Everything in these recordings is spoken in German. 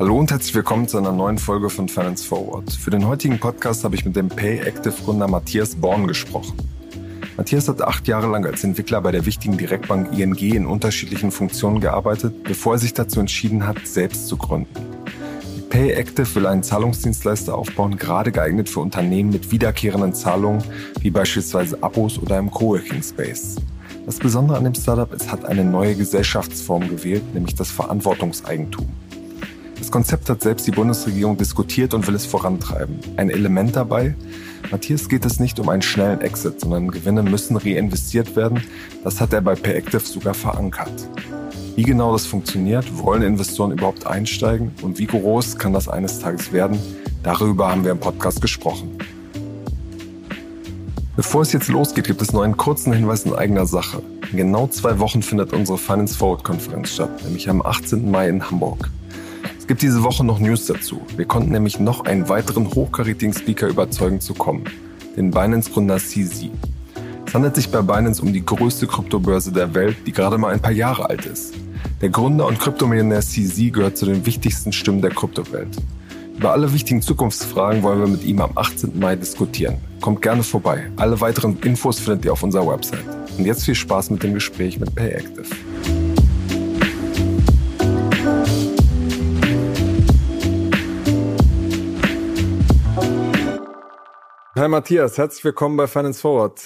Hallo und herzlich willkommen zu einer neuen Folge von Finance Forward. Für den heutigen Podcast habe ich mit dem Pay Active Gründer Matthias Born gesprochen. Matthias hat acht Jahre lang als Entwickler bei der wichtigen Direktbank ING in unterschiedlichen Funktionen gearbeitet, bevor er sich dazu entschieden hat, selbst zu gründen. PayActive will einen Zahlungsdienstleister aufbauen, gerade geeignet für Unternehmen mit wiederkehrenden Zahlungen, wie beispielsweise Abos oder im Coworking Space. Das Besondere an dem Startup, es hat eine neue Gesellschaftsform gewählt, nämlich das Verantwortungseigentum. Das Konzept hat selbst die Bundesregierung diskutiert und will es vorantreiben. Ein Element dabei, Matthias geht es nicht um einen schnellen Exit, sondern Gewinne müssen reinvestiert werden. Das hat er bei PayActive sogar verankert. Wie genau das funktioniert, wollen Investoren überhaupt einsteigen und wie groß kann das eines Tages werden, darüber haben wir im Podcast gesprochen. Bevor es jetzt losgeht, gibt es noch einen kurzen Hinweis in eigener Sache. In genau zwei Wochen findet unsere Finance Forward Konferenz statt, nämlich am 18. Mai in Hamburg. Es gibt diese Woche noch News dazu. Wir konnten nämlich noch einen weiteren hochkarätigen Speaker überzeugen zu kommen, den Binance-Gründer CZ. Es handelt sich bei Binance um die größte Kryptobörse der Welt, die gerade mal ein paar Jahre alt ist. Der Gründer und Kryptomillionär CZ gehört zu den wichtigsten Stimmen der Kryptowelt. Über alle wichtigen Zukunftsfragen wollen wir mit ihm am 18. Mai diskutieren. Kommt gerne vorbei. Alle weiteren Infos findet ihr auf unserer Website. Und jetzt viel Spaß mit dem Gespräch mit PayActive. Hi Matthias, herzlich willkommen bei Finance Forward.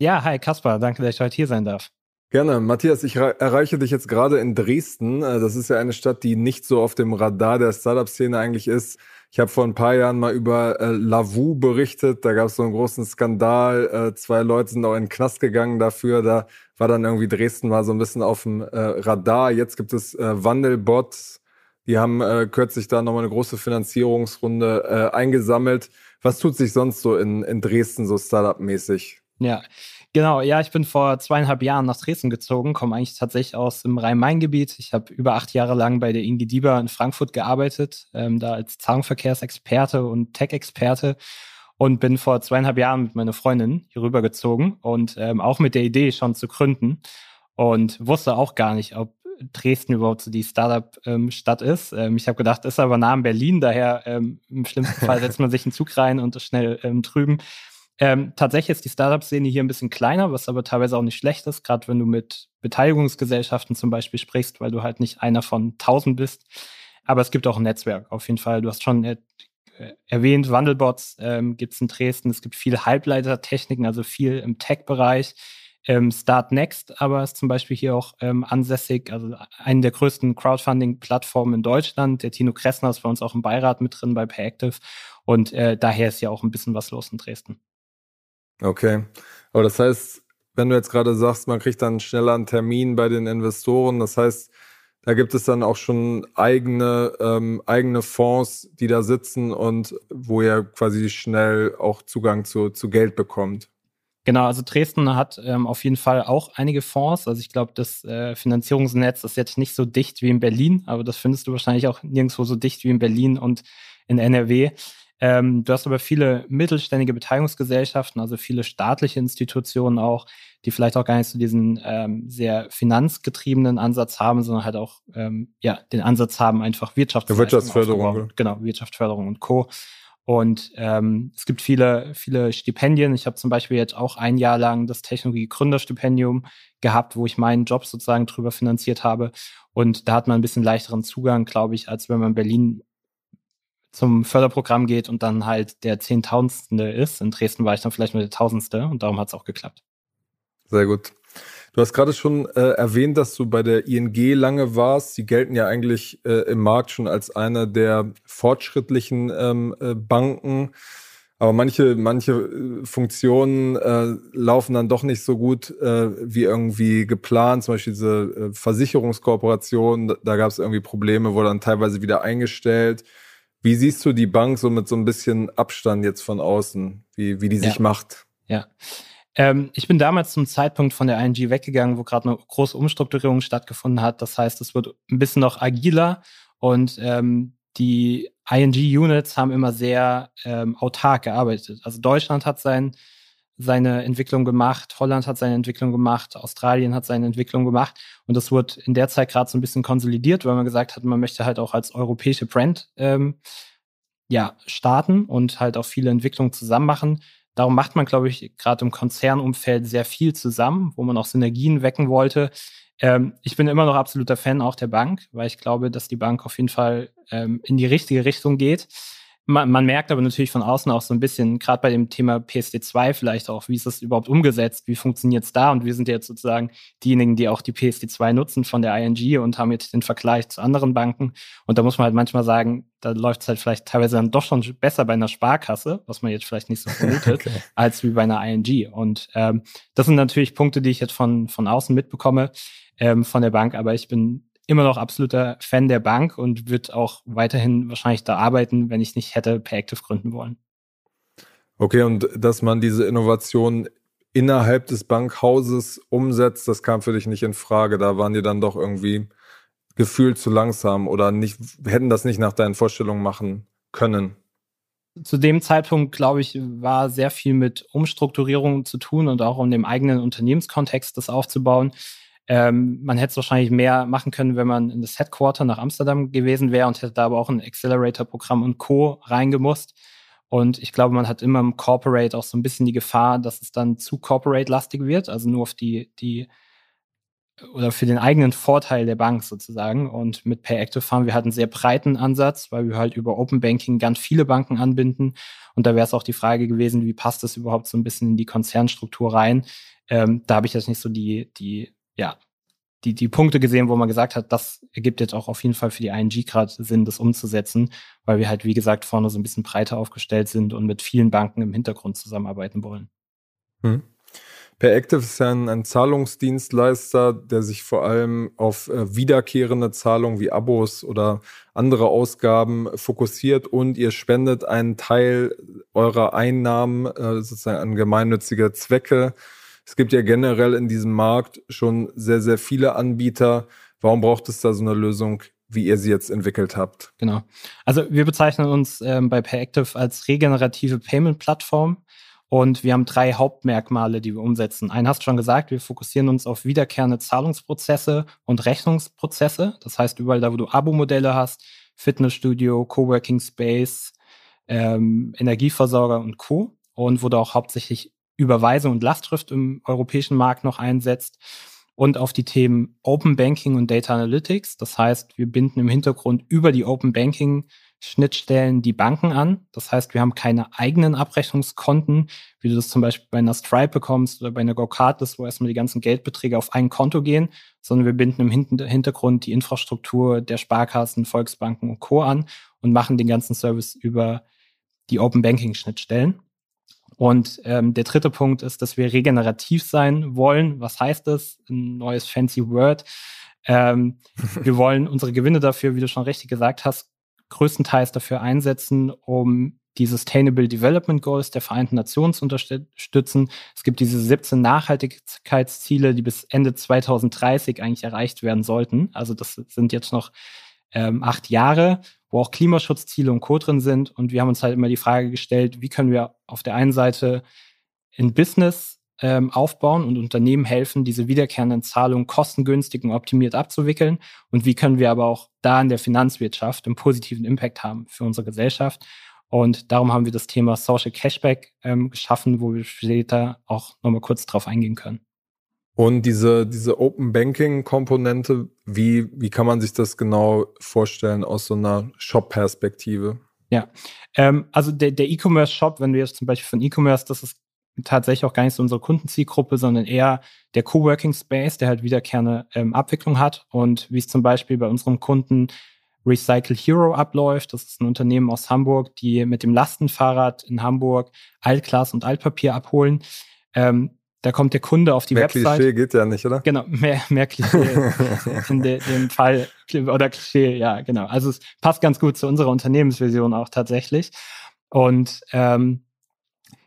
Ja, hi Kaspar, danke, dass ich heute hier sein darf. Gerne. Matthias, ich erreiche dich jetzt gerade in Dresden. Äh, das ist ja eine Stadt, die nicht so auf dem Radar der Startup-Szene eigentlich ist. Ich habe vor ein paar Jahren mal über äh, Lavu berichtet. Da gab es so einen großen Skandal. Äh, zwei Leute sind auch in den Knast gegangen dafür. Da war dann irgendwie Dresden mal so ein bisschen auf dem äh, Radar. Jetzt gibt es äh, Wandelbots. Die haben äh, kürzlich da nochmal eine große Finanzierungsrunde äh, eingesammelt. Was tut sich sonst so in, in Dresden so Startup-mäßig? Ja, Genau, ja, ich bin vor zweieinhalb Jahren nach Dresden gezogen, komme eigentlich tatsächlich aus dem Rhein-Main-Gebiet. Ich habe über acht Jahre lang bei der Ingi Dieber in Frankfurt gearbeitet, ähm, da als Zahlungsverkehrsexperte und Tech-Experte und bin vor zweieinhalb Jahren mit meiner Freundin hier rübergezogen und ähm, auch mit der Idee schon zu gründen und wusste auch gar nicht, ob Dresden überhaupt so die Startup-Stadt ähm, ist. Ähm, ich habe gedacht, ist aber nah in Berlin, daher ähm, im schlimmsten Fall setzt man sich einen Zug rein und ist schnell ähm, drüben. Ähm, tatsächlich ist die Startup-Szene hier ein bisschen kleiner, was aber teilweise auch nicht schlecht ist, gerade wenn du mit Beteiligungsgesellschaften zum Beispiel sprichst, weil du halt nicht einer von tausend bist. Aber es gibt auch ein Netzwerk auf jeden Fall. Du hast schon äh, erwähnt, Wandelbots ähm, gibt es in Dresden. Es gibt viele Halbleitertechniken, also viel im Tech-Bereich. Ähm, Start Next aber ist zum Beispiel hier auch ähm, ansässig, also eine der größten Crowdfunding-Plattformen in Deutschland. Der Tino Kressner ist bei uns auch im Beirat mit drin bei Payactive. Und äh, daher ist ja auch ein bisschen was los in Dresden. Okay. Aber das heißt, wenn du jetzt gerade sagst, man kriegt dann schneller einen Termin bei den Investoren, das heißt, da gibt es dann auch schon eigene, ähm, eigene Fonds, die da sitzen und wo ihr quasi schnell auch Zugang zu, zu Geld bekommt. Genau, also Dresden hat ähm, auf jeden Fall auch einige Fonds. Also ich glaube, das äh, Finanzierungsnetz ist jetzt nicht so dicht wie in Berlin, aber das findest du wahrscheinlich auch nirgendwo so dicht wie in Berlin und in NRW. Ähm, du hast aber viele mittelständige Beteiligungsgesellschaften, also viele staatliche Institutionen auch, die vielleicht auch gar nicht so diesen ähm, sehr finanzgetriebenen Ansatz haben, sondern halt auch ähm, ja den Ansatz haben, einfach Wirtschaftsförderung. Genau, Wirtschaftsförderung und Co. Und ähm, es gibt viele, viele Stipendien. Ich habe zum Beispiel jetzt auch ein Jahr lang das Technologie-Gründerstipendium gehabt, wo ich meinen Job sozusagen drüber finanziert habe. Und da hat man ein bisschen leichteren Zugang, glaube ich, als wenn man in Berlin zum Förderprogramm geht und dann halt der Zehntausendste ist. In Dresden war ich dann vielleicht nur der Tausendste und darum hat es auch geklappt. Sehr gut. Du hast gerade schon äh, erwähnt, dass du bei der ING lange warst. Sie gelten ja eigentlich äh, im Markt schon als eine der fortschrittlichen ähm, äh, Banken. Aber manche, manche äh, Funktionen äh, laufen dann doch nicht so gut äh, wie irgendwie geplant. Zum Beispiel diese äh, Versicherungskooperation, da, da gab es irgendwie Probleme, wurde dann teilweise wieder eingestellt. Wie siehst du die Bank so mit so ein bisschen Abstand jetzt von außen, wie, wie die sich ja. macht? Ja. Ähm, ich bin damals zum Zeitpunkt von der ING weggegangen, wo gerade eine große Umstrukturierung stattgefunden hat. Das heißt, es wird ein bisschen noch agiler und ähm, die ING-Units haben immer sehr ähm, autark gearbeitet. Also Deutschland hat sein seine Entwicklung gemacht, Holland hat seine Entwicklung gemacht, Australien hat seine Entwicklung gemacht und das wurde in der Zeit gerade so ein bisschen konsolidiert, weil man gesagt hat, man möchte halt auch als europäische Brand ähm, ja starten und halt auch viele Entwicklungen zusammen machen. Darum macht man, glaube ich, gerade im Konzernumfeld sehr viel zusammen, wo man auch Synergien wecken wollte. Ähm, ich bin immer noch absoluter Fan auch der Bank, weil ich glaube, dass die Bank auf jeden Fall ähm, in die richtige Richtung geht. Man, man, merkt aber natürlich von außen auch so ein bisschen, gerade bei dem Thema PSD2 vielleicht auch, wie ist das überhaupt umgesetzt, wie funktioniert es da? Und wir sind jetzt sozusagen diejenigen, die auch die PSD2 nutzen von der ING und haben jetzt den Vergleich zu anderen Banken. Und da muss man halt manchmal sagen, da läuft es halt vielleicht teilweise dann doch schon besser bei einer Sparkasse, was man jetzt vielleicht nicht so vermutet, okay. als wie bei einer ING. Und ähm, das sind natürlich Punkte, die ich jetzt von, von außen mitbekomme, ähm, von der Bank. Aber ich bin immer noch absoluter Fan der Bank und wird auch weiterhin wahrscheinlich da arbeiten, wenn ich nicht hätte Payactive gründen wollen. Okay, und dass man diese Innovation innerhalb des Bankhauses umsetzt, das kam für dich nicht in Frage. Da waren die dann doch irgendwie gefühlt zu langsam oder nicht, hätten das nicht nach deinen Vorstellungen machen können. Zu dem Zeitpunkt, glaube ich, war sehr viel mit Umstrukturierung zu tun und auch um dem eigenen Unternehmenskontext das aufzubauen. Ähm, man hätte es wahrscheinlich mehr machen können, wenn man in das Headquarter nach Amsterdam gewesen wäre und hätte da aber auch ein Accelerator-Programm und Co. reingemusst. Und ich glaube, man hat immer im Corporate auch so ein bisschen die Gefahr, dass es dann zu Corporate-lastig wird, also nur auf die, die oder für den eigenen Vorteil der Bank sozusagen. Und mit PayActive fahren wir halt einen sehr breiten Ansatz, weil wir halt über Open Banking ganz viele Banken anbinden. Und da wäre es auch die Frage gewesen, wie passt das überhaupt so ein bisschen in die Konzernstruktur rein? Ähm, da habe ich jetzt nicht so die, die ja, die, die Punkte gesehen, wo man gesagt hat, das ergibt jetzt auch auf jeden Fall für die ING gerade Sinn, das umzusetzen, weil wir halt, wie gesagt, vorne so ein bisschen breiter aufgestellt sind und mit vielen Banken im Hintergrund zusammenarbeiten wollen. Hm. Active ist ja ein, ein, Zahlungsdienstleister, der sich vor allem auf äh, wiederkehrende Zahlungen wie Abos oder andere Ausgaben fokussiert und ihr spendet einen Teil eurer Einnahmen äh, sozusagen an gemeinnützige Zwecke. Es gibt ja generell in diesem Markt schon sehr, sehr viele Anbieter. Warum braucht es da so eine Lösung, wie ihr sie jetzt entwickelt habt? Genau. Also wir bezeichnen uns ähm, bei PayActive als regenerative Payment-Plattform. Und wir haben drei Hauptmerkmale, die wir umsetzen. Einen hast du schon gesagt, wir fokussieren uns auf wiederkehrende Zahlungsprozesse und Rechnungsprozesse. Das heißt, überall da, wo du Abo-Modelle hast, Fitnessstudio, Coworking Space, ähm, Energieversorger und Co. Und wo du auch hauptsächlich Überweisung und Lastschrift im europäischen Markt noch einsetzt und auf die Themen Open Banking und Data Analytics. Das heißt, wir binden im Hintergrund über die Open Banking Schnittstellen die Banken an. Das heißt, wir haben keine eigenen Abrechnungskonten, wie du das zum Beispiel bei einer Stripe bekommst oder bei einer GoCardless, wo erstmal die ganzen Geldbeträge auf ein Konto gehen, sondern wir binden im Hintergrund die Infrastruktur der Sparkassen, Volksbanken und Co. an und machen den ganzen Service über die Open Banking Schnittstellen. Und ähm, der dritte Punkt ist, dass wir regenerativ sein wollen. Was heißt das? Ein neues fancy Word. Ähm, wir wollen unsere Gewinne dafür, wie du schon richtig gesagt hast, größtenteils dafür einsetzen, um die Sustainable Development Goals der Vereinten Nationen zu unterstützen. Es gibt diese 17 Nachhaltigkeitsziele, die bis Ende 2030 eigentlich erreicht werden sollten. Also das sind jetzt noch ähm, acht Jahre wo auch Klimaschutzziele und Co. drin sind. Und wir haben uns halt immer die Frage gestellt, wie können wir auf der einen Seite ein Business ähm, aufbauen und Unternehmen helfen, diese wiederkehrenden Zahlungen kostengünstig und optimiert abzuwickeln. Und wie können wir aber auch da in der Finanzwirtschaft einen positiven Impact haben für unsere Gesellschaft. Und darum haben wir das Thema Social Cashback ähm, geschaffen, wo wir später auch nochmal kurz drauf eingehen können. Und diese, diese Open Banking Komponente, wie, wie kann man sich das genau vorstellen aus so einer Shop-Perspektive? Ja, ähm, also der, der E-Commerce-Shop, wenn wir jetzt zum Beispiel von E-Commerce, das ist tatsächlich auch gar nicht so unsere Kundenzielgruppe, sondern eher der Coworking Space, der halt wiederkehrende ähm, Abwicklung hat. Und wie es zum Beispiel bei unserem Kunden Recycle Hero abläuft. Das ist ein Unternehmen aus Hamburg, die mit dem Lastenfahrrad in Hamburg Altglas und Altpapier abholen. Ähm, da kommt der Kunde auf die mehr Website. Mehr Klischee geht ja nicht, oder? Genau, mehr, mehr Klischee in de, dem Fall. Oder Klischee, ja, genau. Also es passt ganz gut zu unserer Unternehmensvision auch tatsächlich. Und ähm,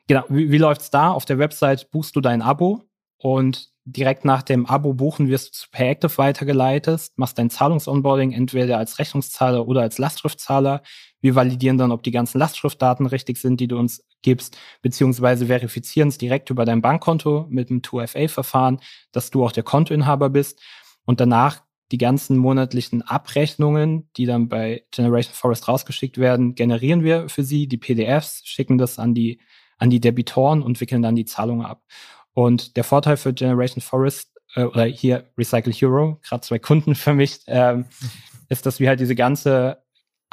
genau, wie, wie läuft's da? Auf der Website buchst du dein Abo und direkt nach dem Abo buchen wirst du zu PayActive weitergeleitet, machst dein Zahlungsonboarding entweder als Rechnungszahler oder als Lastschriftzahler. Wir validieren dann, ob die ganzen Lastschriftdaten richtig sind, die du uns gibst, beziehungsweise verifizieren es direkt über dein Bankkonto mit dem 2FA-Verfahren, dass du auch der Kontoinhaber bist. Und danach die ganzen monatlichen Abrechnungen, die dann bei Generation Forest rausgeschickt werden, generieren wir für sie, die PDFs, schicken das an die, an die Debitoren und wickeln dann die Zahlungen ab. Und der Vorteil für Generation Forest äh, oder hier Recycle Hero, gerade zwei Kunden für mich, ähm, ist, dass wir halt diese ganze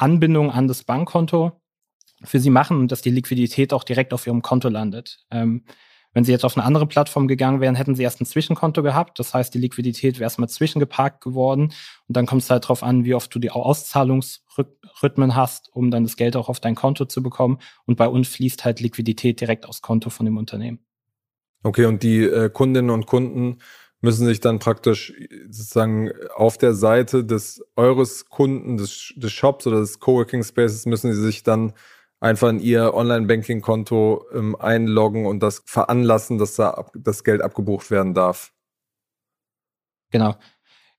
Anbindung an das Bankkonto für sie machen und dass die Liquidität auch direkt auf ihrem Konto landet. Ähm, wenn sie jetzt auf eine andere Plattform gegangen wären, hätten sie erst ein Zwischenkonto gehabt. Das heißt, die Liquidität wäre erstmal zwischengeparkt geworden. Und dann kommt es halt darauf an, wie oft du die Auszahlungsrhythmen hast, um dann das Geld auch auf dein Konto zu bekommen. Und bei uns fließt halt Liquidität direkt aufs Konto von dem Unternehmen. Okay, und die äh, Kundinnen und Kunden müssen sich dann praktisch sozusagen auf der Seite des eures Kunden, des, des Shops oder des Coworking Spaces müssen sie sich dann einfach in ihr Online-Banking-Konto ähm, einloggen und das veranlassen, dass da ab, das Geld abgebucht werden darf. Genau.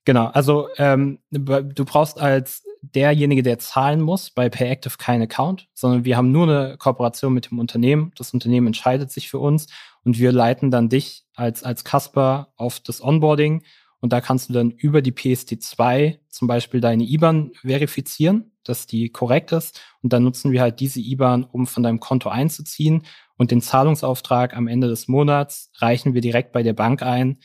Genau, also ähm, du brauchst als derjenige, der zahlen muss, bei PayActive keinen Account, sondern wir haben nur eine Kooperation mit dem Unternehmen. Das Unternehmen entscheidet sich für uns und wir leiten dann dich als, als Casper auf das Onboarding und da kannst du dann über die PSD2 zum Beispiel deine IBAN verifizieren, dass die korrekt ist. Und dann nutzen wir halt diese IBAN, um von deinem Konto einzuziehen. Und den Zahlungsauftrag am Ende des Monats reichen wir direkt bei der Bank ein,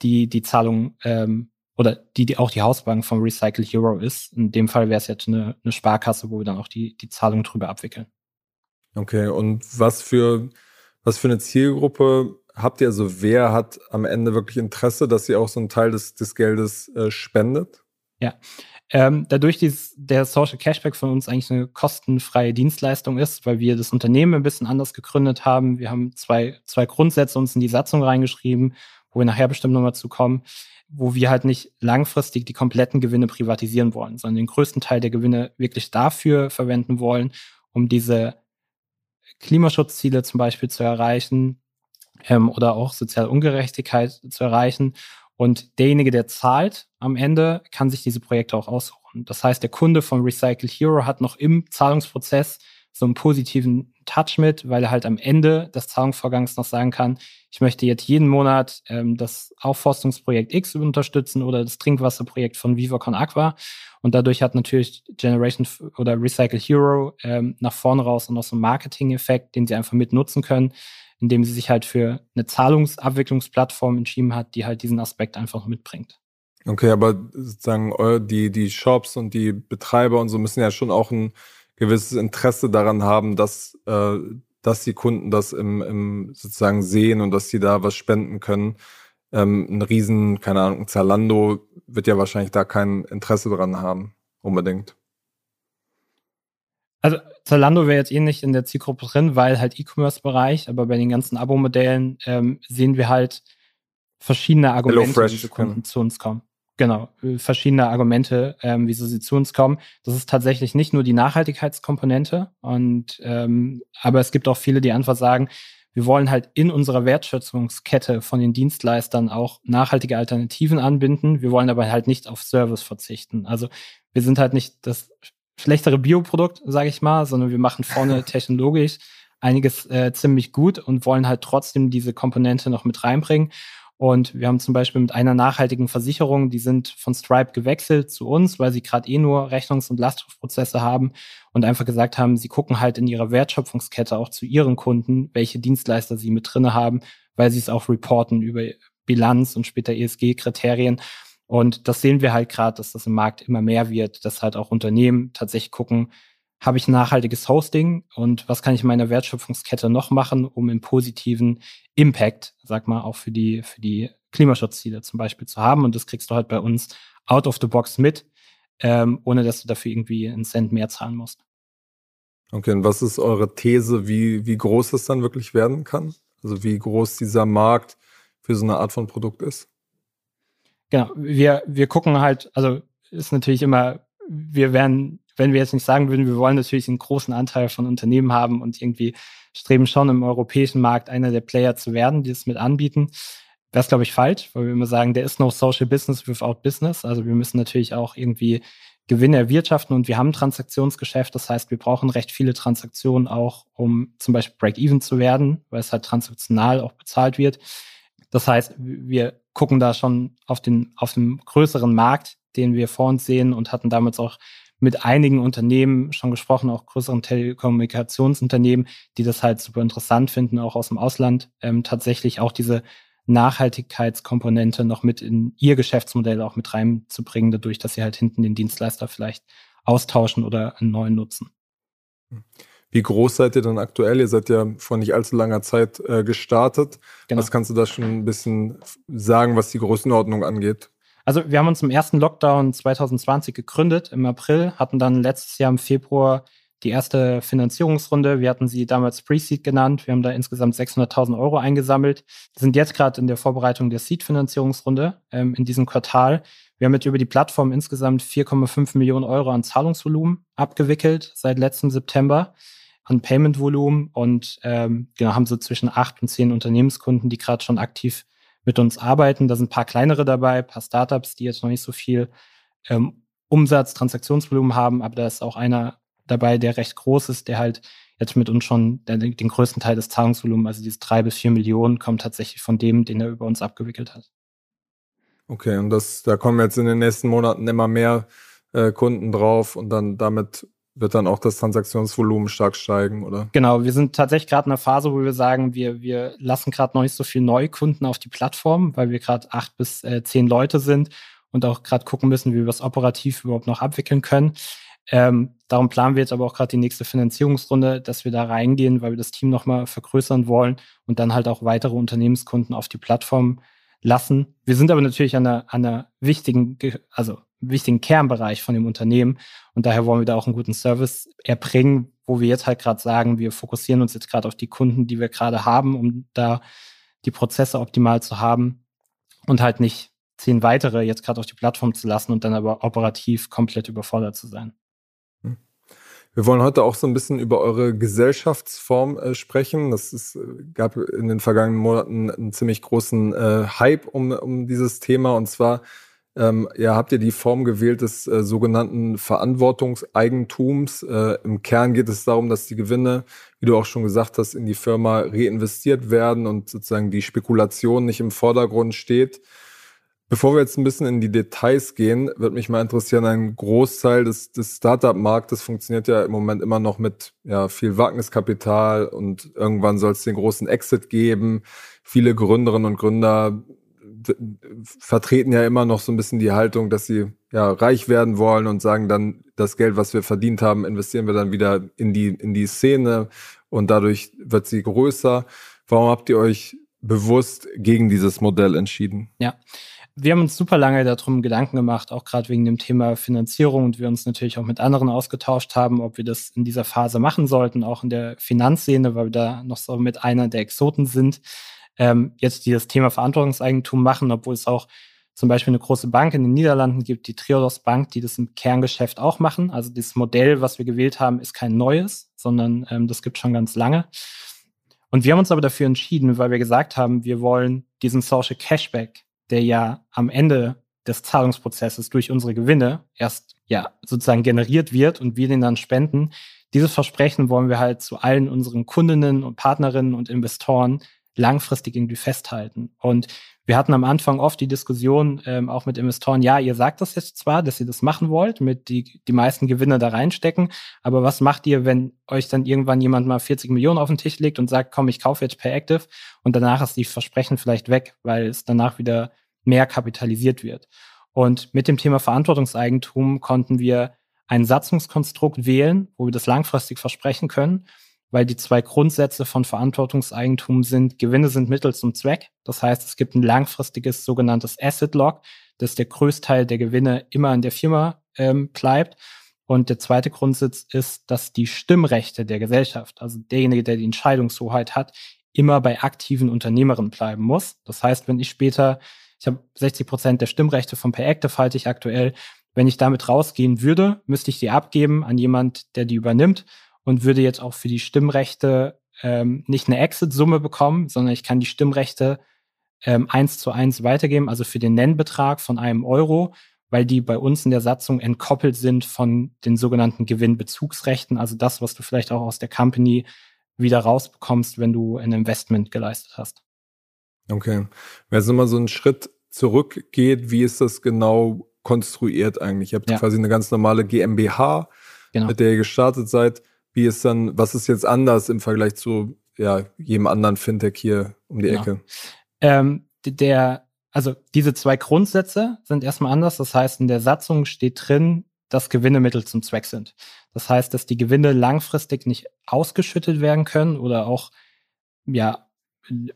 die die Zahlung ähm, oder die, die auch die Hausbank vom Recycle Hero ist. In dem Fall wäre es jetzt eine, eine Sparkasse, wo wir dann auch die, die Zahlung drüber abwickeln. Okay, und was für, was für eine Zielgruppe habt ihr, also wer hat am Ende wirklich Interesse, dass ihr auch so einen Teil des, des Geldes äh, spendet? Ja. Ähm, dadurch, dass der Social Cashback von uns eigentlich eine kostenfreie Dienstleistung ist, weil wir das Unternehmen ein bisschen anders gegründet haben. Wir haben zwei, zwei Grundsätze uns in die Satzung reingeschrieben, wo wir nachher bestimmt nochmal zu kommen, wo wir halt nicht langfristig die kompletten Gewinne privatisieren wollen, sondern den größten Teil der Gewinne wirklich dafür verwenden wollen, um diese Klimaschutzziele zum Beispiel zu erreichen, ähm, oder auch soziale Ungerechtigkeit zu erreichen. Und derjenige, der zahlt am Ende, kann sich diese Projekte auch aussuchen. Das heißt, der Kunde von Recycle Hero hat noch im Zahlungsprozess so einen positiven Touch mit, weil er halt am Ende des Zahlungsvorgangs noch sagen kann, ich möchte jetzt jeden Monat ähm, das Aufforstungsprojekt X unterstützen oder das Trinkwasserprojekt von VivaCon Aqua. Und dadurch hat natürlich Generation oder Recycle Hero ähm, nach vorne raus noch so einen Marketing-Effekt, den sie einfach mit nutzen können, indem sie sich halt für eine Zahlungsabwicklungsplattform entschieden hat, die halt diesen Aspekt einfach mitbringt. Okay, aber sozusagen die, die Shops und die Betreiber und so müssen ja schon auch ein gewisses Interesse daran haben, dass, äh, dass die Kunden das im, im sozusagen sehen und dass sie da was spenden können. Ähm, ein Riesen, keine Ahnung, Zalando wird ja wahrscheinlich da kein Interesse daran haben, unbedingt. Also Zalando wäre jetzt eh nicht in der Zielgruppe drin, weil halt E-Commerce-Bereich, aber bei den ganzen Abo-Modellen ähm, sehen wir halt verschiedene Argumente, wie diese Kunden zu uns kommen. Genau, verschiedene Argumente, ähm, wieso sie zu uns kommen. Das ist tatsächlich nicht nur die Nachhaltigkeitskomponente, und ähm, aber es gibt auch viele, die einfach sagen, wir wollen halt in unserer Wertschöpfungskette von den Dienstleistern auch nachhaltige Alternativen anbinden. Wir wollen aber halt nicht auf Service verzichten. Also wir sind halt nicht das schlechtere Bioprodukt, sage ich mal, sondern wir machen vorne technologisch einiges äh, ziemlich gut und wollen halt trotzdem diese Komponente noch mit reinbringen. Und wir haben zum Beispiel mit einer nachhaltigen Versicherung, die sind von Stripe gewechselt zu uns, weil sie gerade eh nur Rechnungs- und Lastschriftprozesse haben und einfach gesagt haben, sie gucken halt in ihrer Wertschöpfungskette auch zu ihren Kunden, welche Dienstleister sie mit drinne haben, weil sie es auch reporten über Bilanz und später ESG-Kriterien. Und das sehen wir halt gerade, dass das im Markt immer mehr wird, dass halt auch Unternehmen tatsächlich gucken, habe ich ein nachhaltiges Hosting und was kann ich in meiner Wertschöpfungskette noch machen, um einen positiven Impact, sag mal, auch für die, für die Klimaschutzziele zum Beispiel zu haben. Und das kriegst du halt bei uns out of the box mit, ähm, ohne dass du dafür irgendwie einen Cent mehr zahlen musst. Okay, und was ist eure These, wie, wie groß es dann wirklich werden kann? Also wie groß dieser Markt für so eine Art von Produkt ist? Genau, wir, wir gucken halt, also ist natürlich immer, wir werden, wenn wir jetzt nicht sagen würden, wir wollen natürlich einen großen Anteil von Unternehmen haben und irgendwie streben schon im europäischen Markt einer der Player zu werden, die es mit anbieten. Das ist, glaube ich, falsch, weil wir immer sagen, there is no social business without business. Also wir müssen natürlich auch irgendwie Gewinne erwirtschaften und wir haben ein Transaktionsgeschäft. Das heißt, wir brauchen recht viele Transaktionen auch, um zum Beispiel Break-Even zu werden, weil es halt transaktional auch bezahlt wird. Das heißt, wir gucken da schon auf den, auf den größeren Markt, den wir vor uns sehen und hatten damals auch mit einigen Unternehmen schon gesprochen, auch größeren Telekommunikationsunternehmen, die das halt super interessant finden, auch aus dem Ausland, ähm, tatsächlich auch diese Nachhaltigkeitskomponente noch mit in ihr Geschäftsmodell auch mit reinzubringen, dadurch, dass sie halt hinten den Dienstleister vielleicht austauschen oder einen neuen nutzen. Wie groß seid ihr dann aktuell? Ihr seid ja vor nicht allzu langer Zeit äh, gestartet. Genau. Was kannst du da schon ein bisschen sagen, was die Größenordnung angeht? Also wir haben uns im ersten Lockdown 2020 gegründet, im April, hatten dann letztes Jahr im Februar die erste Finanzierungsrunde. Wir hatten sie damals Pre-Seed genannt. Wir haben da insgesamt 600.000 Euro eingesammelt. Wir sind jetzt gerade in der Vorbereitung der Seed-Finanzierungsrunde ähm, in diesem Quartal. Wir haben jetzt über die Plattform insgesamt 4,5 Millionen Euro an Zahlungsvolumen abgewickelt seit letztem September an Payment-Volumen und ähm, genau haben so zwischen acht und zehn Unternehmenskunden, die gerade schon aktiv mit uns arbeiten. Da sind ein paar kleinere dabei, ein paar Startups, die jetzt noch nicht so viel ähm, Umsatz, Transaktionsvolumen haben, aber da ist auch einer dabei, der recht groß ist, der halt jetzt mit uns schon der, den größten Teil des Zahlungsvolumens, also diese drei bis vier Millionen, kommt tatsächlich von dem, den er über uns abgewickelt hat. Okay, und das, da kommen jetzt in den nächsten Monaten immer mehr äh, Kunden drauf und dann damit wird dann auch das Transaktionsvolumen stark steigen, oder? Genau, wir sind tatsächlich gerade in einer Phase, wo wir sagen, wir, wir lassen gerade noch nicht so viele Neukunden auf die Plattform, weil wir gerade acht bis äh, zehn Leute sind und auch gerade gucken müssen, wie wir es operativ überhaupt noch abwickeln können. Ähm, darum planen wir jetzt aber auch gerade die nächste Finanzierungsrunde, dass wir da reingehen, weil wir das Team nochmal vergrößern wollen und dann halt auch weitere Unternehmenskunden auf die Plattform lassen. Wir sind aber natürlich an einer, an einer wichtigen, also wichtigen Kernbereich von dem Unternehmen und daher wollen wir da auch einen guten Service erbringen, wo wir jetzt halt gerade sagen, wir fokussieren uns jetzt gerade auf die Kunden, die wir gerade haben, um da die Prozesse optimal zu haben und halt nicht zehn weitere jetzt gerade auf die Plattform zu lassen und dann aber operativ komplett überfordert zu sein. Wir wollen heute auch so ein bisschen über eure Gesellschaftsform äh, sprechen. Das äh, gab in den vergangenen Monaten einen ziemlich großen äh, Hype um, um dieses Thema. Und zwar ähm, ja, habt ihr die Form gewählt des äh, sogenannten Verantwortungseigentums. Äh, Im Kern geht es darum, dass die Gewinne, wie du auch schon gesagt hast, in die Firma reinvestiert werden und sozusagen die Spekulation nicht im Vordergrund steht. Bevor wir jetzt ein bisschen in die Details gehen, würde mich mal interessieren, ein Großteil des, des Startup-Marktes funktioniert ja im Moment immer noch mit ja, viel Wagniskapital und irgendwann soll es den großen Exit geben. Viele Gründerinnen und Gründer vertreten ja immer noch so ein bisschen die Haltung, dass sie ja reich werden wollen und sagen dann, das Geld, was wir verdient haben, investieren wir dann wieder in die, in die Szene und dadurch wird sie größer. Warum habt ihr euch bewusst gegen dieses Modell entschieden? Ja, wir haben uns super lange darum Gedanken gemacht, auch gerade wegen dem Thema Finanzierung und wir uns natürlich auch mit anderen ausgetauscht haben, ob wir das in dieser Phase machen sollten, auch in der Finanzszene, weil wir da noch so mit einer der Exoten sind. Ähm, jetzt die das Thema Verantwortungseigentum machen, obwohl es auch zum Beispiel eine große Bank in den Niederlanden gibt, die Triodos Bank, die das im Kerngeschäft auch machen. Also das Modell, was wir gewählt haben, ist kein neues, sondern ähm, das gibt schon ganz lange. Und wir haben uns aber dafür entschieden, weil wir gesagt haben, wir wollen diesen Social Cashback der ja am Ende des Zahlungsprozesses durch unsere Gewinne erst ja sozusagen generiert wird und wir den dann spenden. Dieses Versprechen wollen wir halt zu allen unseren Kundinnen und Partnerinnen und Investoren langfristig irgendwie festhalten. Und wir hatten am Anfang oft die Diskussion ähm, auch mit Investoren, ja, ihr sagt das jetzt zwar, dass ihr das machen wollt, mit die, die meisten Gewinne da reinstecken, aber was macht ihr, wenn euch dann irgendwann jemand mal 40 Millionen auf den Tisch legt und sagt, komm, ich kaufe jetzt per Active und danach ist die Versprechen vielleicht weg, weil es danach wieder mehr kapitalisiert wird. Und mit dem Thema Verantwortungseigentum konnten wir ein Satzungskonstrukt wählen, wo wir das langfristig versprechen können weil die zwei Grundsätze von Verantwortungseigentum sind, Gewinne sind Mittel zum Zweck. Das heißt, es gibt ein langfristiges sogenanntes Asset Lock, dass der Größteil der Gewinne immer in der Firma ähm, bleibt. Und der zweite Grundsatz ist, dass die Stimmrechte der Gesellschaft, also derjenige, der die Entscheidungshoheit hat, immer bei aktiven Unternehmerinnen bleiben muss. Das heißt, wenn ich später, ich habe 60 Prozent der Stimmrechte vom Pay Active halte ich aktuell, wenn ich damit rausgehen würde, müsste ich die abgeben an jemand, der die übernimmt und würde jetzt auch für die Stimmrechte ähm, nicht eine Exit-Summe bekommen, sondern ich kann die Stimmrechte ähm, eins zu eins weitergeben, also für den Nennbetrag von einem Euro weil die bei uns in der Satzung entkoppelt sind von den sogenannten Gewinnbezugsrechten, also das, was du vielleicht auch aus der Company wieder rausbekommst, wenn du ein Investment geleistet hast. Okay. Wenn jetzt nochmal so einen Schritt zurückgeht, wie ist das genau konstruiert eigentlich? Ihr habt ja. quasi eine ganz normale GmbH, genau. mit der ihr gestartet seid. Wie ist dann, was ist jetzt anders im Vergleich zu ja, jedem anderen Fintech hier um die genau. Ecke? Ähm, der, also diese zwei Grundsätze sind erstmal anders. Das heißt, in der Satzung steht drin, dass Gewinne Mittel zum Zweck sind. Das heißt, dass die Gewinne langfristig nicht ausgeschüttet werden können oder auch ja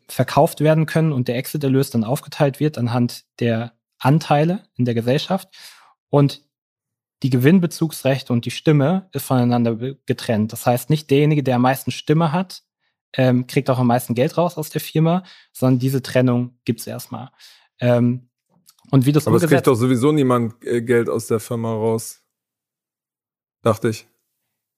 verkauft werden können und der Exit-Erlös dann aufgeteilt wird anhand der Anteile in der Gesellschaft. Und die Gewinnbezugsrechte und die Stimme ist voneinander getrennt. Das heißt, nicht derjenige, der am meisten Stimme hat, ähm, kriegt auch am meisten Geld raus aus der Firma, sondern diese Trennung gibt's erstmal. Ähm, und wie das Aber es kriegt doch sowieso niemand äh, Geld aus der Firma raus. Dachte ich.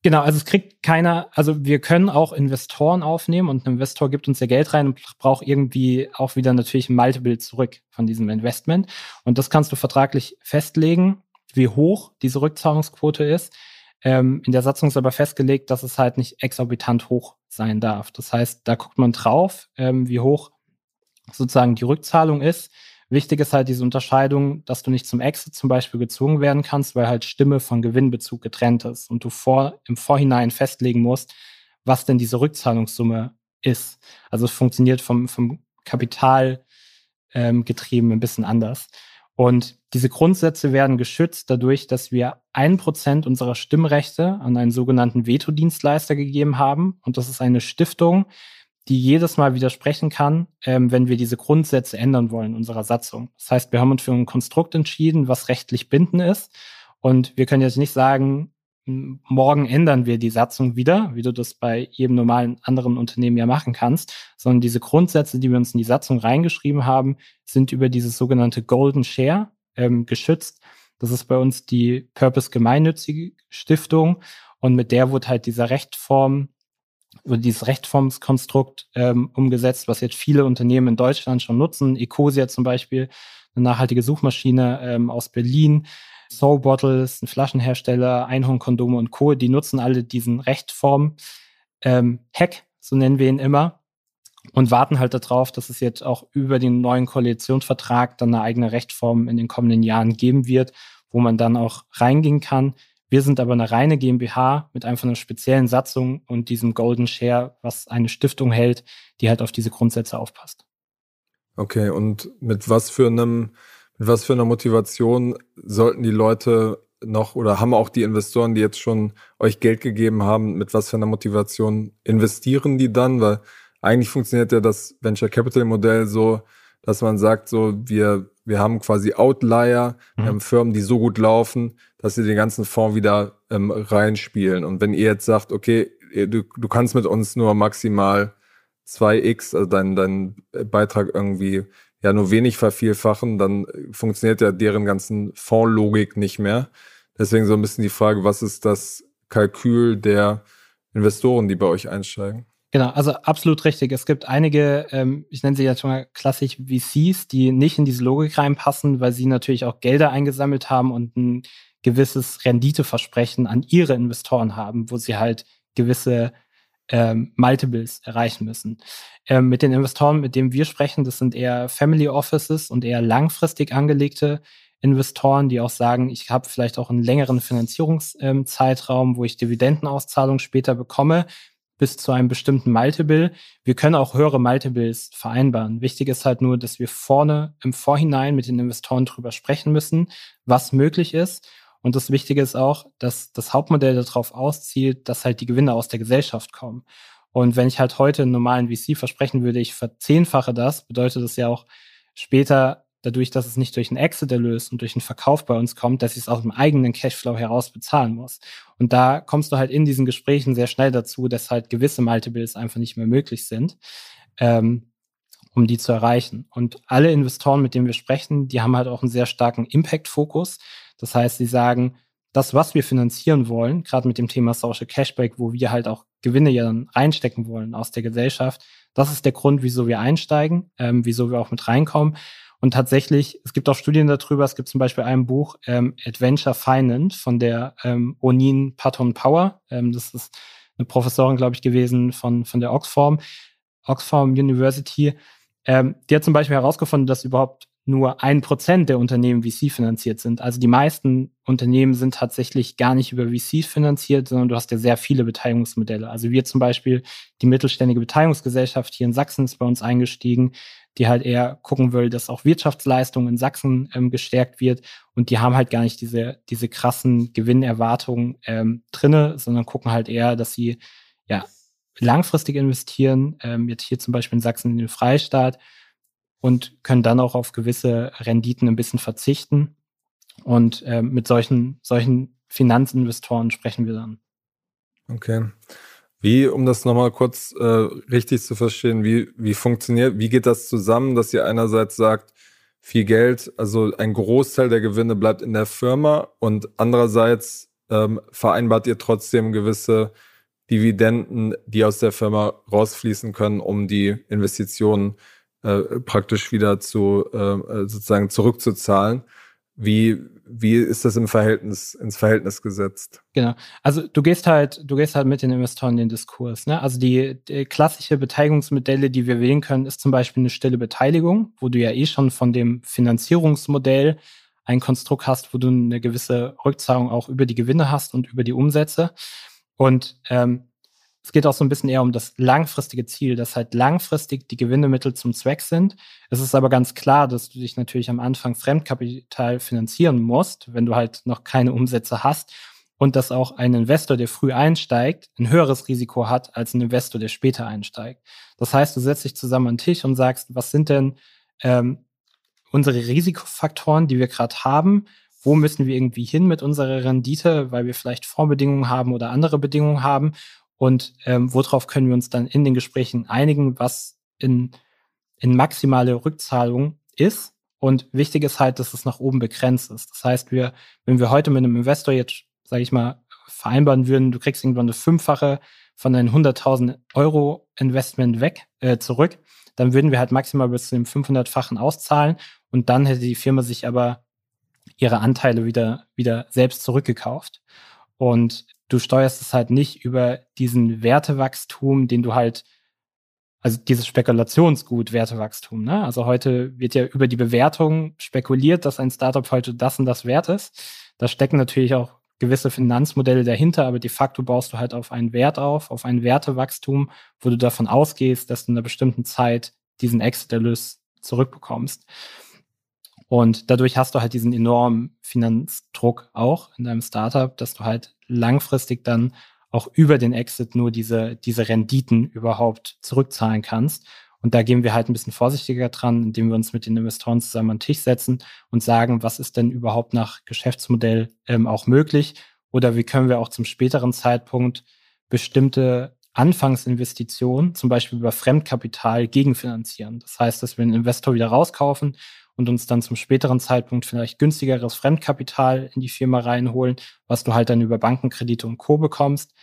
Genau, also es kriegt keiner, also wir können auch Investoren aufnehmen und ein Investor gibt uns ja Geld rein und braucht irgendwie auch wieder natürlich ein Multiple zurück von diesem Investment. Und das kannst du vertraglich festlegen, wie hoch diese Rückzahlungsquote ist. Ähm, in der Satzung ist aber festgelegt, dass es halt nicht exorbitant hoch sein darf. Das heißt, da guckt man drauf, ähm, wie hoch sozusagen die Rückzahlung ist. Wichtig ist halt diese Unterscheidung, dass du nicht zum Exit zum Beispiel gezwungen werden kannst, weil halt Stimme von Gewinnbezug getrennt ist und du vor, im Vorhinein festlegen musst, was denn diese Rückzahlungssumme ist. Also es funktioniert vom, vom Kapital ähm, getrieben ein bisschen anders. Und diese Grundsätze werden geschützt dadurch, dass wir ein Prozent unserer Stimmrechte an einen sogenannten Veto-Dienstleister gegeben haben. Und das ist eine Stiftung, die jedes Mal widersprechen kann, ähm, wenn wir diese Grundsätze ändern wollen unserer Satzung. Das heißt, wir haben uns für ein Konstrukt entschieden, was rechtlich bindend ist. Und wir können jetzt nicht sagen, morgen ändern wir die Satzung wieder, wie du das bei jedem normalen anderen Unternehmen ja machen kannst, sondern diese Grundsätze, die wir uns in die Satzung reingeschrieben haben, sind über dieses sogenannte Golden Share ähm, geschützt. Das ist bei uns die Purpose Gemeinnützige Stiftung und mit der wurde halt dieser Rechtform oder dieses Rechtformskonstrukt ähm, umgesetzt, was jetzt viele Unternehmen in Deutschland schon nutzen. Ecosia zum Beispiel, eine nachhaltige Suchmaschine ähm, aus Berlin, Soul Bottles, ein Flaschenhersteller, Einhornkondome und Co., die nutzen alle diesen Rechtform ähm, Hack, so nennen wir ihn immer, und warten halt darauf, dass es jetzt auch über den neuen Koalitionsvertrag dann eine eigene Rechtform in den kommenden Jahren geben wird, wo man dann auch reingehen kann. Wir sind aber eine reine GmbH mit einfach einer speziellen Satzung und diesem Golden Share, was eine Stiftung hält, die halt auf diese Grundsätze aufpasst. Okay, und mit was für einem, mit was für einer Motivation sollten die Leute noch oder haben auch die Investoren, die jetzt schon euch Geld gegeben haben, mit was für einer Motivation investieren die dann? Weil eigentlich funktioniert ja das Venture Capital Modell so, dass man sagt, so, wir, wir haben quasi Outlier, mhm. wir haben Firmen, die so gut laufen, dass sie den ganzen Fonds wieder ähm, reinspielen. Und wenn ihr jetzt sagt, okay, du, du kannst mit uns nur maximal 2x, also dein, dein Beitrag irgendwie ja nur wenig vervielfachen, dann funktioniert ja deren ganzen Fondslogik nicht mehr. Deswegen so ein bisschen die Frage, was ist das Kalkül der Investoren, die bei euch einsteigen? Genau, also absolut richtig. Es gibt einige, ähm, ich nenne sie jetzt schon mal klassisch VCs, die nicht in diese Logik reinpassen, weil sie natürlich auch Gelder eingesammelt haben und ein gewisses Renditeversprechen an ihre Investoren haben, wo sie halt gewisse ähm, Multiples erreichen müssen. Ähm, mit den Investoren, mit denen wir sprechen, das sind eher Family Offices und eher langfristig angelegte Investoren, die auch sagen, ich habe vielleicht auch einen längeren Finanzierungszeitraum, ähm, wo ich Dividendenauszahlungen später bekomme, bis zu einem bestimmten Multiple. Wir können auch höhere Multiples vereinbaren. Wichtig ist halt nur, dass wir vorne im Vorhinein mit den Investoren drüber sprechen müssen, was möglich ist. Und das Wichtige ist auch, dass das Hauptmodell darauf auszielt, dass halt die Gewinne aus der Gesellschaft kommen. Und wenn ich halt heute einen normalen VC versprechen würde, ich verzehnfache das, bedeutet das ja auch später dadurch, dass es nicht durch einen Exit erlöst und durch einen Verkauf bei uns kommt, dass ich es aus dem eigenen Cashflow heraus bezahlen muss. Und da kommst du halt in diesen Gesprächen sehr schnell dazu, dass halt gewisse Multiples einfach nicht mehr möglich sind, ähm, um die zu erreichen. Und alle Investoren, mit denen wir sprechen, die haben halt auch einen sehr starken Impact-Fokus. Das heißt, sie sagen, das, was wir finanzieren wollen, gerade mit dem Thema Social Cashback, wo wir halt auch Gewinne ja dann reinstecken wollen aus der Gesellschaft, das ist der Grund, wieso wir einsteigen, ähm, wieso wir auch mit reinkommen. Und tatsächlich, es gibt auch Studien darüber, es gibt zum Beispiel ein Buch, ähm, Adventure Finance von der ähm, Onin Patton Power. Ähm, das ist eine Professorin, glaube ich, gewesen von, von der Oxfam, Oxfam University. Ähm, die hat zum Beispiel herausgefunden, dass überhaupt nur ein Prozent der Unternehmen VC finanziert sind. Also die meisten Unternehmen sind tatsächlich gar nicht über VC finanziert, sondern du hast ja sehr viele Beteiligungsmodelle. Also wir zum Beispiel, die mittelständige Beteiligungsgesellschaft hier in Sachsen ist bei uns eingestiegen, die halt eher gucken will, dass auch Wirtschaftsleistung in Sachsen ähm, gestärkt wird. Und die haben halt gar nicht diese, diese krassen Gewinnerwartungen ähm, drinne, sondern gucken halt eher, dass sie ja langfristig investieren, ähm, jetzt hier zum Beispiel in Sachsen in den Freistaat und können dann auch auf gewisse Renditen ein bisschen verzichten. Und äh, mit solchen, solchen Finanzinvestoren sprechen wir dann. Okay. Wie, um das nochmal kurz äh, richtig zu verstehen, wie, wie funktioniert, wie geht das zusammen, dass ihr einerseits sagt, viel Geld, also ein Großteil der Gewinne bleibt in der Firma und andererseits ähm, vereinbart ihr trotzdem gewisse Dividenden, die aus der Firma rausfließen können, um die Investitionen äh, praktisch wieder zu äh, äh, sozusagen zurückzuzahlen. Wie, wie ist das im Verhältnis, ins Verhältnis gesetzt? Genau. Also du gehst halt, du gehst halt mit den Investoren in den Diskurs. Ne? Also die, die klassische Beteiligungsmodelle, die wir wählen können, ist zum Beispiel eine stille Beteiligung, wo du ja eh schon von dem Finanzierungsmodell ein Konstrukt hast, wo du eine gewisse Rückzahlung auch über die Gewinne hast und über die Umsätze. Und ähm, es geht auch so ein bisschen eher um das langfristige Ziel, dass halt langfristig die Gewinnemittel zum Zweck sind. Es ist aber ganz klar, dass du dich natürlich am Anfang Fremdkapital finanzieren musst, wenn du halt noch keine Umsätze hast und dass auch ein Investor, der früh einsteigt, ein höheres Risiko hat als ein Investor, der später einsteigt. Das heißt, du setzt dich zusammen an den Tisch und sagst, was sind denn ähm, unsere Risikofaktoren, die wir gerade haben? Wo müssen wir irgendwie hin mit unserer Rendite, weil wir vielleicht Vorbedingungen haben oder andere Bedingungen haben? Und ähm, worauf können wir uns dann in den Gesprächen einigen, was in, in maximale Rückzahlung ist. Und wichtig ist halt, dass es nach oben begrenzt ist. Das heißt, wir, wenn wir heute mit einem Investor jetzt, sage ich mal, vereinbaren würden, du kriegst irgendwann eine Fünffache von einem 100.000 Euro Investment weg, äh, zurück, dann würden wir halt maximal bis zu dem 500-fachen auszahlen und dann hätte die Firma sich aber ihre Anteile wieder, wieder selbst zurückgekauft. Und du steuerst es halt nicht über diesen Wertewachstum, den du halt, also dieses Spekulationsgut Wertewachstum, ne? Also heute wird ja über die Bewertung spekuliert, dass ein Startup heute das und das wert ist. Da stecken natürlich auch gewisse Finanzmodelle dahinter, aber de facto baust du halt auf einen Wert auf, auf ein Wertewachstum, wo du davon ausgehst, dass du in einer bestimmten Zeit diesen Exit-Erlös zurückbekommst. Und dadurch hast du halt diesen enormen Finanzdruck auch in deinem Startup, dass du halt langfristig dann auch über den Exit nur diese, diese Renditen überhaupt zurückzahlen kannst. Und da gehen wir halt ein bisschen vorsichtiger dran, indem wir uns mit den Investoren zusammen an den Tisch setzen und sagen, was ist denn überhaupt nach Geschäftsmodell ähm, auch möglich? Oder wie können wir auch zum späteren Zeitpunkt bestimmte Anfangsinvestitionen, zum Beispiel über Fremdkapital, gegenfinanzieren. Das heißt, dass wir einen Investor wieder rauskaufen und uns dann zum späteren Zeitpunkt vielleicht günstigeres Fremdkapital in die Firma reinholen, was du halt dann über Bankenkredite und Co. bekommst.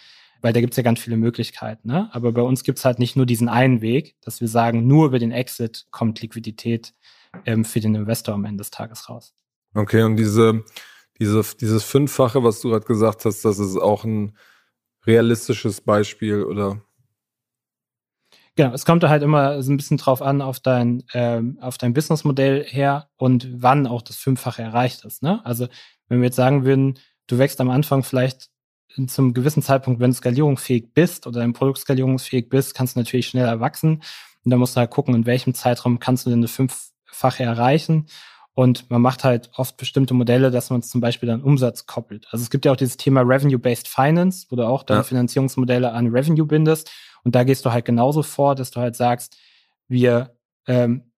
Weil da gibt's ja ganz viele Möglichkeiten. Ne? Aber bei uns gibt's halt nicht nur diesen einen Weg, dass wir sagen, nur über den Exit kommt Liquidität ähm, für den Investor am Ende des Tages raus. Okay, und diese, diese, dieses Fünffache, was du gerade gesagt hast, das ist auch ein realistisches Beispiel oder Genau, es kommt halt immer so ein bisschen drauf an, auf dein, ähm, auf dein Businessmodell her und wann auch das Fünffache erreicht ist. Ne? Also wenn wir jetzt sagen würden, du wächst am Anfang vielleicht zum gewissen Zeitpunkt, wenn du skalierungsfähig bist oder dein Produkt skalierungsfähig bist, kannst du natürlich schnell erwachsen. Und da musst du halt gucken, in welchem Zeitraum kannst du denn eine Fünffache erreichen. Und man macht halt oft bestimmte Modelle, dass man es zum Beispiel dann Umsatz koppelt. Also es gibt ja auch dieses Thema Revenue-Based Finance, wo du auch deine ja. Finanzierungsmodelle an Revenue bindest. Und da gehst du halt genauso vor, dass du halt sagst, wir ähm,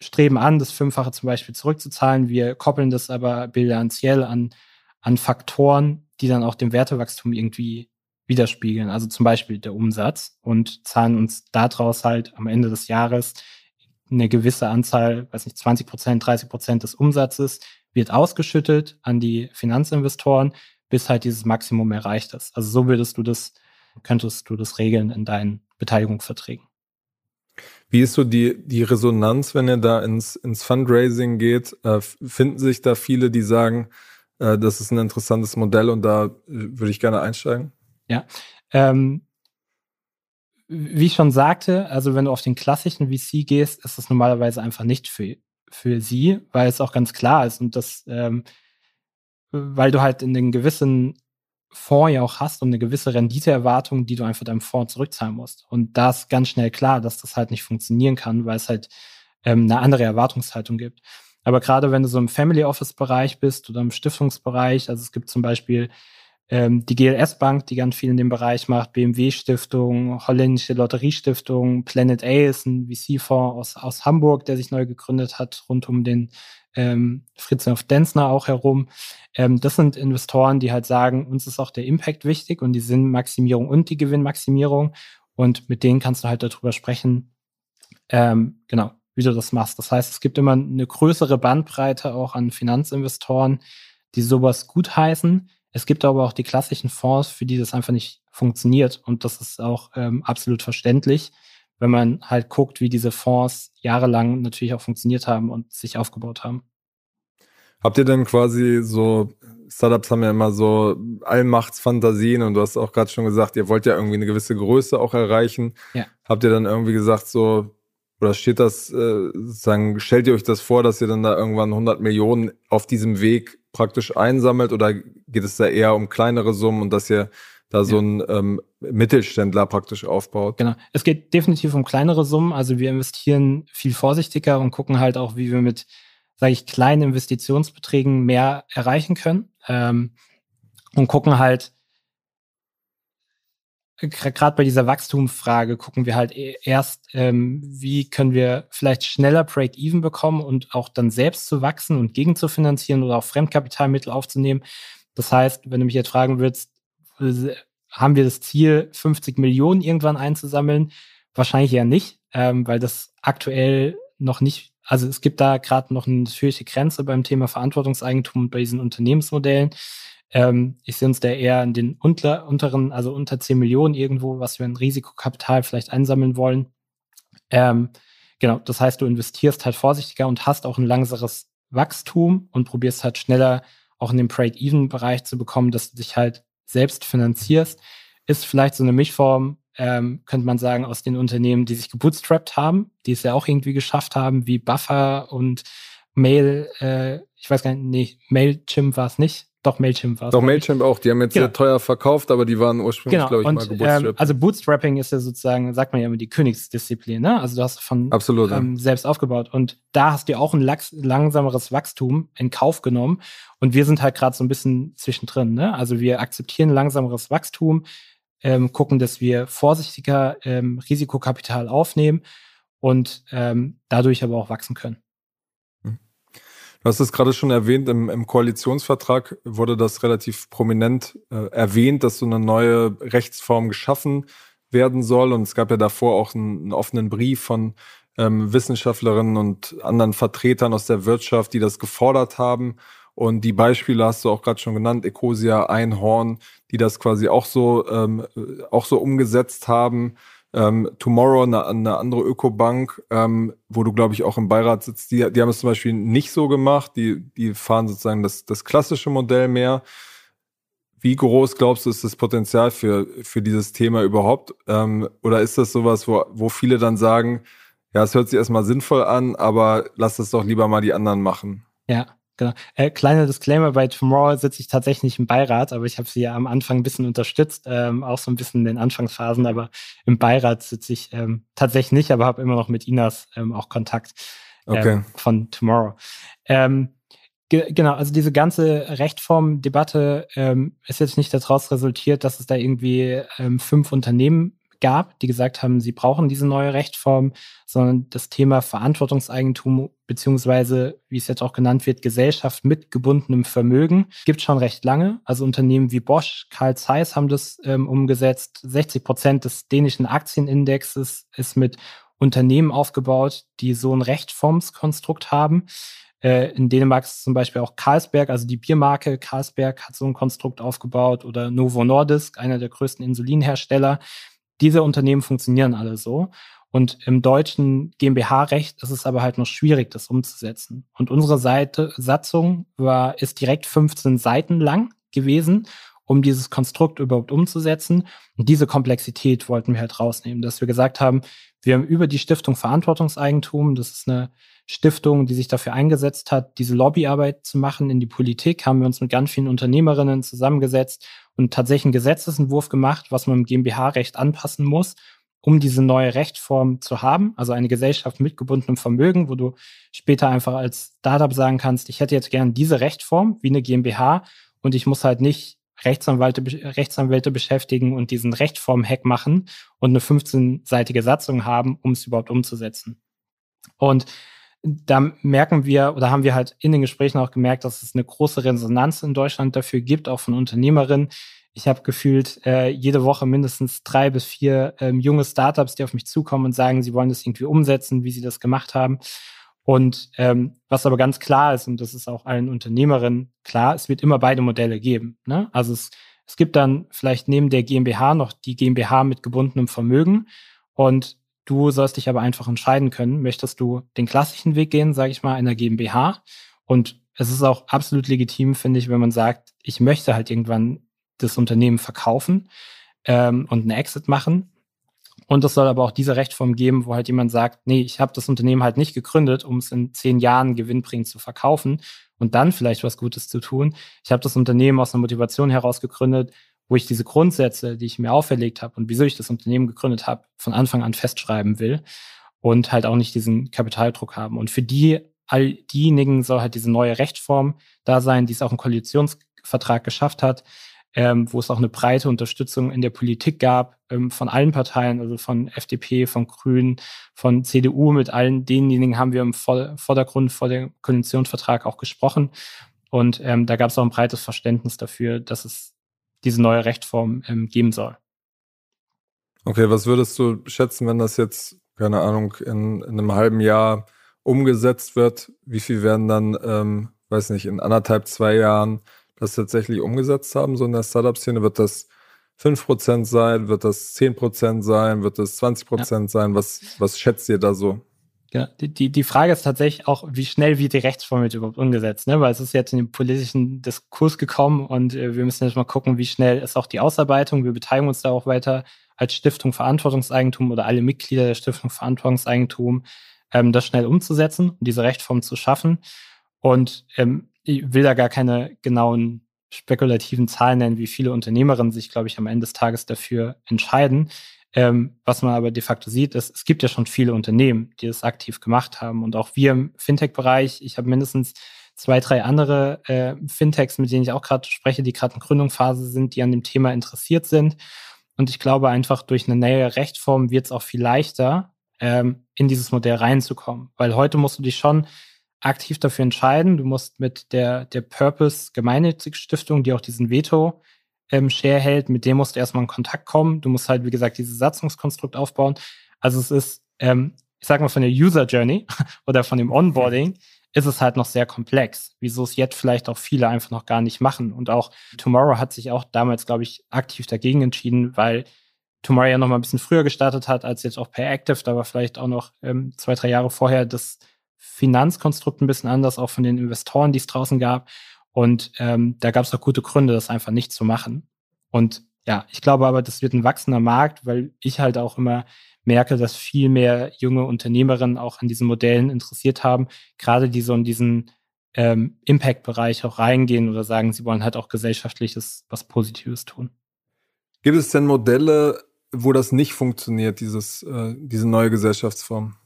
streben an, das Fünffache zum Beispiel zurückzuzahlen. Wir koppeln das aber bilanziell an, an Faktoren, die dann auch dem Wertewachstum irgendwie widerspiegeln. Also zum Beispiel der Umsatz und zahlen uns daraus halt am Ende des Jahres eine gewisse Anzahl, weiß nicht, 20 Prozent, 30 Prozent des Umsatzes wird ausgeschüttet an die Finanzinvestoren, bis halt dieses Maximum erreicht ist. Also so würdest du das könntest du das regeln in deinen Beteiligungsverträgen. Wie ist so die, die Resonanz, wenn ihr da ins, ins Fundraising geht? Äh, finden sich da viele, die sagen, äh, das ist ein interessantes Modell und da äh, würde ich gerne einsteigen? Ja. Ähm, wie ich schon sagte, also wenn du auf den klassischen VC gehst, ist das normalerweise einfach nicht für, für sie, weil es auch ganz klar ist und das, ähm, weil du halt in den gewissen Fonds ja auch hast und eine gewisse Renditeerwartung, die du einfach deinem Fonds zurückzahlen musst. Und da ist ganz schnell klar, dass das halt nicht funktionieren kann, weil es halt ähm, eine andere Erwartungshaltung gibt. Aber gerade wenn du so im Family Office Bereich bist oder im Stiftungsbereich, also es gibt zum Beispiel ähm, die GLS Bank, die ganz viel in dem Bereich macht, BMW Stiftung, Holländische Lotteriestiftung, Planet A ist ein VC-Fonds aus, aus Hamburg, der sich neu gegründet hat, rund um den ähm, Fritz Denzner auch herum. Ähm, das sind Investoren, die halt sagen, uns ist auch der Impact wichtig und die Sinnmaximierung und die Gewinnmaximierung. Und mit denen kannst du halt darüber sprechen, ähm, genau, wie du das machst. Das heißt, es gibt immer eine größere Bandbreite auch an Finanzinvestoren, die sowas gutheißen. Es gibt aber auch die klassischen Fonds, für die das einfach nicht funktioniert. Und das ist auch ähm, absolut verständlich wenn man halt guckt, wie diese Fonds jahrelang natürlich auch funktioniert haben und sich aufgebaut haben. Habt ihr denn quasi so, Startups haben ja immer so Allmachtsfantasien und du hast auch gerade schon gesagt, ihr wollt ja irgendwie eine gewisse Größe auch erreichen. Ja. Habt ihr dann irgendwie gesagt, so, oder steht das, äh, sozusagen, stellt ihr euch das vor, dass ihr dann da irgendwann 100 Millionen auf diesem Weg praktisch einsammelt oder geht es da eher um kleinere Summen und dass ihr da so ein ähm, Mittelständler praktisch aufbaut. Genau. Es geht definitiv um kleinere Summen. Also wir investieren viel vorsichtiger und gucken halt auch, wie wir mit, sage ich, kleinen Investitionsbeträgen mehr erreichen können. Ähm, und gucken halt, gerade bei dieser Wachstumsfrage gucken wir halt e-, erst, ähm, wie können wir vielleicht schneller Break-Even bekommen und auch dann selbst zu wachsen und gegen zu finanzieren oder auch Fremdkapitalmittel aufzunehmen. Das heißt, wenn du mich jetzt fragen würdest, haben wir das Ziel, 50 Millionen irgendwann einzusammeln? Wahrscheinlich eher nicht, ähm, weil das aktuell noch nicht, also es gibt da gerade noch eine natürliche Grenze beim Thema Verantwortungseigentum und bei diesen Unternehmensmodellen. Ähm, ich sehe uns da eher in den unter, unteren, also unter 10 Millionen irgendwo, was wir in Risikokapital vielleicht einsammeln wollen. Ähm, genau, das heißt, du investierst halt vorsichtiger und hast auch ein langsames Wachstum und probierst halt schneller auch in den Break-Even-Bereich zu bekommen, dass du dich halt selbst finanzierst, ist vielleicht so eine Mischform, ähm, könnte man sagen, aus den Unternehmen, die sich gebootstrapped haben, die es ja auch irgendwie geschafft haben, wie Buffer und Mail, äh, ich weiß gar nicht, nee, Mailchimp war es nicht. Doch, Mailchimp war es. Doch, Mailchimp auch. Die haben jetzt genau. sehr teuer verkauft, aber die waren ursprünglich, genau. glaube ich, und, mal gebootstrapped. Ähm, also Bootstrapping ist ja sozusagen, sagt man ja immer, die Königsdisziplin. Ne? Also du hast von Absolut, ähm, selbst aufgebaut. Und da hast du auch ein langsameres Wachstum in Kauf genommen. Und wir sind halt gerade so ein bisschen zwischendrin. Ne? Also wir akzeptieren langsameres Wachstum, ähm, gucken, dass wir vorsichtiger ähm, Risikokapital aufnehmen und ähm, dadurch aber auch wachsen können. Du hast es gerade schon erwähnt, im, im, Koalitionsvertrag wurde das relativ prominent äh, erwähnt, dass so eine neue Rechtsform geschaffen werden soll. Und es gab ja davor auch einen, einen offenen Brief von ähm, Wissenschaftlerinnen und anderen Vertretern aus der Wirtschaft, die das gefordert haben. Und die Beispiele hast du auch gerade schon genannt, Ecosia, Einhorn, die das quasi auch so, ähm, auch so umgesetzt haben. Ähm, Tomorrow, eine, eine andere Ökobank, ähm, wo du, glaube ich, auch im Beirat sitzt, die, die haben es zum Beispiel nicht so gemacht. Die, die fahren sozusagen das, das klassische Modell mehr. Wie groß glaubst du, ist das Potenzial für, für dieses Thema überhaupt? Ähm, oder ist das sowas, wo, wo viele dann sagen, ja, es hört sich erstmal sinnvoll an, aber lass das doch lieber mal die anderen machen? Ja. Genau. Äh, kleiner Disclaimer, bei Tomorrow sitze ich tatsächlich im Beirat, aber ich habe sie ja am Anfang ein bisschen unterstützt, ähm, auch so ein bisschen in den Anfangsphasen, aber im Beirat sitze ich ähm, tatsächlich nicht, aber habe immer noch mit Inas ähm, auch Kontakt ähm, okay. von Tomorrow. Ähm, ge genau, also diese ganze Rechtform-Debatte ähm, ist jetzt nicht daraus resultiert, dass es da irgendwie fünf Unternehmen gab, die gesagt haben, sie brauchen diese neue Rechtform, sondern das Thema Verantwortungseigentum beziehungsweise, wie es jetzt auch genannt wird, Gesellschaft mit gebundenem Vermögen gibt schon recht lange. Also Unternehmen wie Bosch, Carl Zeiss haben das ähm, umgesetzt. 60 Prozent des dänischen Aktienindexes ist mit Unternehmen aufgebaut, die so ein Rechtformskonstrukt haben. Äh, in Dänemark ist zum Beispiel auch Carlsberg, also die Biermarke Carlsberg hat so ein Konstrukt aufgebaut oder Novo Nordisk, einer der größten Insulinhersteller diese Unternehmen funktionieren alle so. Und im deutschen GmbH-Recht ist es aber halt noch schwierig, das umzusetzen. Und unsere Seite, Satzung war, ist direkt 15 Seiten lang gewesen, um dieses Konstrukt überhaupt umzusetzen. Und diese Komplexität wollten wir halt rausnehmen, dass wir gesagt haben, wir haben über die Stiftung Verantwortungseigentum, das ist eine Stiftung, die sich dafür eingesetzt hat, diese Lobbyarbeit zu machen in die Politik, haben wir uns mit ganz vielen Unternehmerinnen zusammengesetzt und tatsächlich einen Gesetzesentwurf gemacht, was man im GmbH-Recht anpassen muss, um diese neue Rechtsform zu haben. Also eine Gesellschaft mit gebundenem Vermögen, wo du später einfach als Startup sagen kannst, ich hätte jetzt gern diese Rechtsform wie eine GmbH und ich muss halt nicht Rechtsanwälte, Rechtsanwälte beschäftigen und diesen Rechtform-Hack machen und eine 15-seitige Satzung haben, um es überhaupt umzusetzen. Und da merken wir oder haben wir halt in den Gesprächen auch gemerkt, dass es eine große Resonanz in Deutschland dafür gibt, auch von Unternehmerinnen. Ich habe gefühlt äh, jede Woche mindestens drei bis vier ähm, junge Startups, die auf mich zukommen und sagen, sie wollen das irgendwie umsetzen, wie sie das gemacht haben. Und ähm, was aber ganz klar ist, und das ist auch allen Unternehmerinnen klar, es wird immer beide Modelle geben. Ne? Also es, es gibt dann vielleicht neben der GmbH noch die GmbH mit gebundenem Vermögen. Und Du sollst dich aber einfach entscheiden können, möchtest du den klassischen Weg gehen, sage ich mal, einer GmbH. Und es ist auch absolut legitim, finde ich, wenn man sagt, ich möchte halt irgendwann das Unternehmen verkaufen ähm, und einen Exit machen. Und es soll aber auch diese Rechtsform geben, wo halt jemand sagt, nee, ich habe das Unternehmen halt nicht gegründet, um es in zehn Jahren gewinnbringend zu verkaufen und dann vielleicht was Gutes zu tun. Ich habe das Unternehmen aus einer Motivation heraus gegründet, wo ich diese Grundsätze, die ich mir auferlegt habe und wieso ich das Unternehmen gegründet habe, von Anfang an festschreiben will und halt auch nicht diesen Kapitaldruck haben. Und für die, all diejenigen soll halt diese neue Rechtsform da sein, die es auch im Koalitionsvertrag geschafft hat, ähm, wo es auch eine breite Unterstützung in der Politik gab, ähm, von allen Parteien, also von FDP, von Grünen, von CDU, mit allen denjenigen haben wir im Vordergrund vor dem Koalitionsvertrag auch gesprochen. Und ähm, da gab es auch ein breites Verständnis dafür, dass es diese neue Rechtsform ähm, geben soll. Okay, was würdest du schätzen, wenn das jetzt, keine Ahnung, in, in einem halben Jahr umgesetzt wird? Wie viel werden dann, ähm, weiß nicht, in anderthalb, zwei Jahren das tatsächlich umgesetzt haben, so in der Startup-Szene? Wird das 5% sein? Wird das 10% sein? Wird das 20% ja. sein? Was, was schätzt ihr da so? Ja, die, die Frage ist tatsächlich auch, wie schnell wird die Rechtsform jetzt überhaupt umgesetzt, ne? Weil es ist jetzt in den politischen Diskurs gekommen und äh, wir müssen jetzt mal gucken, wie schnell ist auch die Ausarbeitung. Wir beteiligen uns da auch weiter als Stiftung Verantwortungseigentum oder alle Mitglieder der Stiftung Verantwortungseigentum, ähm, das schnell umzusetzen und diese Rechtsform zu schaffen. Und ähm, ich will da gar keine genauen spekulativen Zahlen nennen, wie viele Unternehmerinnen sich, glaube ich, am Ende des Tages dafür entscheiden. Ähm, was man aber de facto sieht, ist, es gibt ja schon viele Unternehmen, die das aktiv gemacht haben. Und auch wir im Fintech-Bereich, ich habe mindestens zwei, drei andere äh, Fintechs, mit denen ich auch gerade spreche, die gerade in Gründungsphase sind, die an dem Thema interessiert sind. Und ich glaube einfach, durch eine neue Rechtsform wird es auch viel leichter, ähm, in dieses Modell reinzukommen. Weil heute musst du dich schon aktiv dafür entscheiden. Du musst mit der, der Purpose Gemeinnützige Stiftung, die auch diesen Veto ähm, Share hält, mit dem musst du erstmal in Kontakt kommen. Du musst halt, wie gesagt, dieses Satzungskonstrukt aufbauen. Also es ist, ähm, ich sag mal, von der User Journey oder von dem Onboarding ist es halt noch sehr komplex, wieso es jetzt vielleicht auch viele einfach noch gar nicht machen. Und auch Tomorrow hat sich auch damals, glaube ich, aktiv dagegen entschieden, weil Tomorrow ja noch mal ein bisschen früher gestartet hat als jetzt auch Payactive. Da war vielleicht auch noch ähm, zwei, drei Jahre vorher das Finanzkonstrukt ein bisschen anders, auch von den Investoren, die es draußen gab. Und ähm, da gab es auch gute Gründe, das einfach nicht zu machen. Und ja, ich glaube aber, das wird ein wachsender Markt, weil ich halt auch immer merke, dass viel mehr junge Unternehmerinnen auch an diesen Modellen interessiert haben, gerade die so in diesen ähm, Impact-Bereich auch reingehen oder sagen, sie wollen halt auch gesellschaftliches, was Positives tun. Gibt es denn Modelle, wo das nicht funktioniert, dieses, äh, diese neue Gesellschaftsform?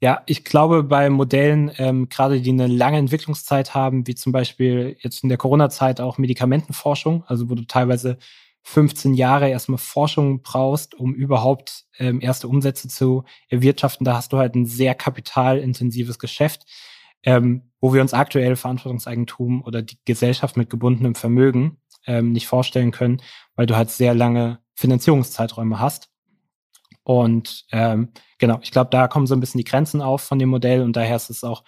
Ja, ich glaube, bei Modellen, ähm, gerade die eine lange Entwicklungszeit haben, wie zum Beispiel jetzt in der Corona-Zeit auch Medikamentenforschung, also wo du teilweise 15 Jahre erstmal Forschung brauchst, um überhaupt ähm, erste Umsätze zu erwirtschaften. Da hast du halt ein sehr kapitalintensives Geschäft, ähm, wo wir uns aktuell Verantwortungseigentum oder die Gesellschaft mit gebundenem Vermögen ähm, nicht vorstellen können, weil du halt sehr lange Finanzierungszeiträume hast. Und ähm, genau, ich glaube, da kommen so ein bisschen die Grenzen auf von dem Modell und daher ist es auch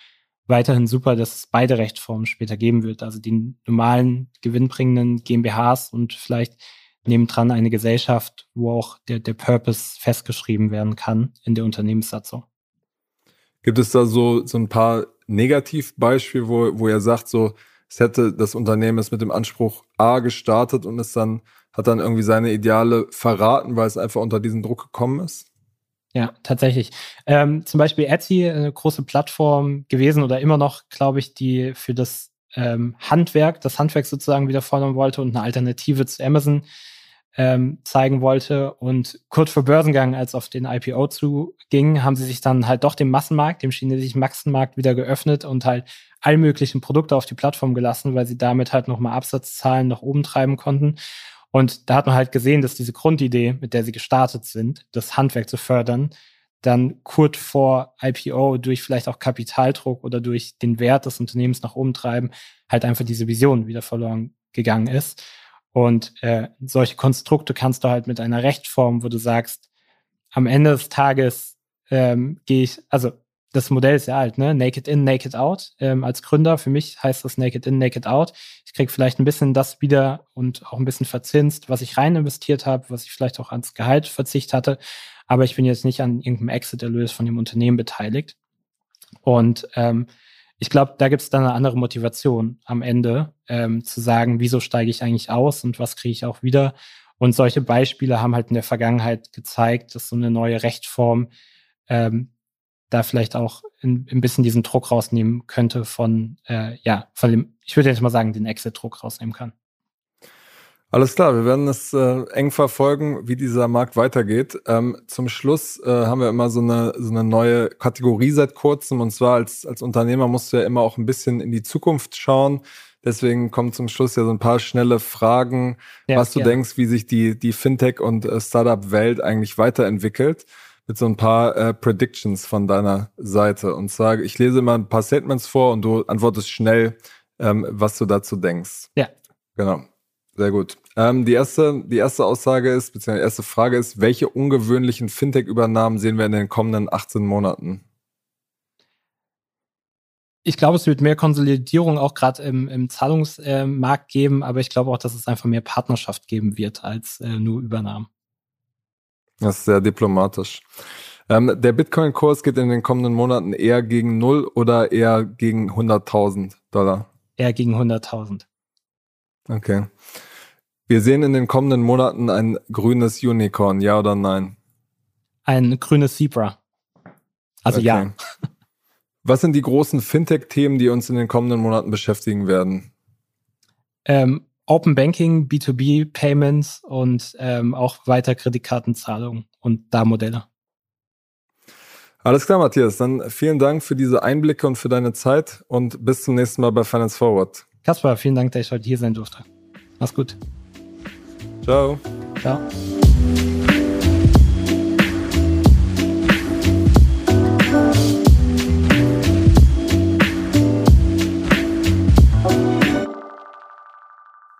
weiterhin super, dass es beide Rechtsformen später geben wird. Also die normalen gewinnbringenden GmbHs und vielleicht nebendran eine Gesellschaft, wo auch der, der Purpose festgeschrieben werden kann in der Unternehmenssatzung. Gibt es da so, so ein paar Negativbeispiele, wo, wo er sagt, so, es hätte das Unternehmen es mit dem Anspruch A gestartet und es dann hat dann irgendwie seine Ideale verraten, weil es einfach unter diesen Druck gekommen ist? Ja, tatsächlich. Ähm, zum Beispiel Etsy, eine große Plattform gewesen oder immer noch, glaube ich, die für das ähm, Handwerk, das Handwerk sozusagen wieder fordern wollte und eine Alternative zu Amazon ähm, zeigen wollte. Und kurz vor Börsengang, als auf den IPO zuging, haben sie sich dann halt doch dem Massenmarkt, dem chinesischen Massenmarkt wieder geöffnet und halt all möglichen Produkte auf die Plattform gelassen, weil sie damit halt nochmal Absatzzahlen nach oben treiben konnten. Und da hat man halt gesehen, dass diese Grundidee, mit der sie gestartet sind, das Handwerk zu fördern, dann kurz vor IPO durch vielleicht auch Kapitaldruck oder durch den Wert des Unternehmens nach oben treiben, halt einfach diese Vision wieder verloren gegangen ist. Und äh, solche Konstrukte kannst du halt mit einer Rechtform, wo du sagst, am Ende des Tages ähm, gehe ich, also das Modell ist ja alt, ne? Naked in, naked out. Ähm, als Gründer, für mich heißt das naked in, naked out. Ich krieg vielleicht ein bisschen das wieder und auch ein bisschen verzinst, was ich rein investiert habe, was ich vielleicht auch ans Gehalt verzicht hatte. Aber ich bin jetzt nicht an irgendeinem Exit-Erlös von dem Unternehmen beteiligt. Und ähm, ich glaube, da gibt es dann eine andere Motivation am Ende, ähm, zu sagen, wieso steige ich eigentlich aus und was kriege ich auch wieder. Und solche Beispiele haben halt in der Vergangenheit gezeigt, dass so eine neue Rechtform ähm, da vielleicht auch ein, ein bisschen diesen Druck rausnehmen könnte von, äh, ja, von dem, ich würde jetzt mal sagen, den Exit-Druck rausnehmen kann. Alles klar, wir werden es äh, eng verfolgen, wie dieser Markt weitergeht. Ähm, zum Schluss äh, haben wir immer so eine, so eine neue Kategorie seit kurzem. Und zwar als, als Unternehmer musst du ja immer auch ein bisschen in die Zukunft schauen. Deswegen kommen zum Schluss ja so ein paar schnelle Fragen, ja, was du ja. denkst, wie sich die, die Fintech- und äh, Startup-Welt eigentlich weiterentwickelt. Mit so ein paar äh, Predictions von deiner Seite. Und zwar, ich lese immer ein paar Statements vor und du antwortest schnell, ähm, was du dazu denkst. Ja. Genau. Sehr gut. Ähm, die, erste, die erste Aussage ist, beziehungsweise die erste Frage ist, welche ungewöhnlichen Fintech-Übernahmen sehen wir in den kommenden 18 Monaten? Ich glaube, es wird mehr Konsolidierung auch gerade im, im Zahlungsmarkt äh, geben, aber ich glaube auch, dass es einfach mehr Partnerschaft geben wird als äh, nur Übernahmen. Das ist sehr diplomatisch. Ähm, der Bitcoin-Kurs geht in den kommenden Monaten eher gegen null oder eher gegen 100.000 Dollar? Eher gegen 100.000. Okay. Wir sehen in den kommenden Monaten ein grünes Unicorn, ja oder nein? Ein grünes Zebra. Also okay. ja. Was sind die großen Fintech-Themen, die uns in den kommenden Monaten beschäftigen werden? Ähm, Open Banking, B2B Payments und ähm, auch weiter Kreditkartenzahlungen und da Modelle. Alles klar, Matthias. Dann vielen Dank für diese Einblicke und für deine Zeit und bis zum nächsten Mal bei Finance Forward. Kaspar, vielen Dank, dass ich heute hier sein durfte. Mach's gut. Ciao. Ciao.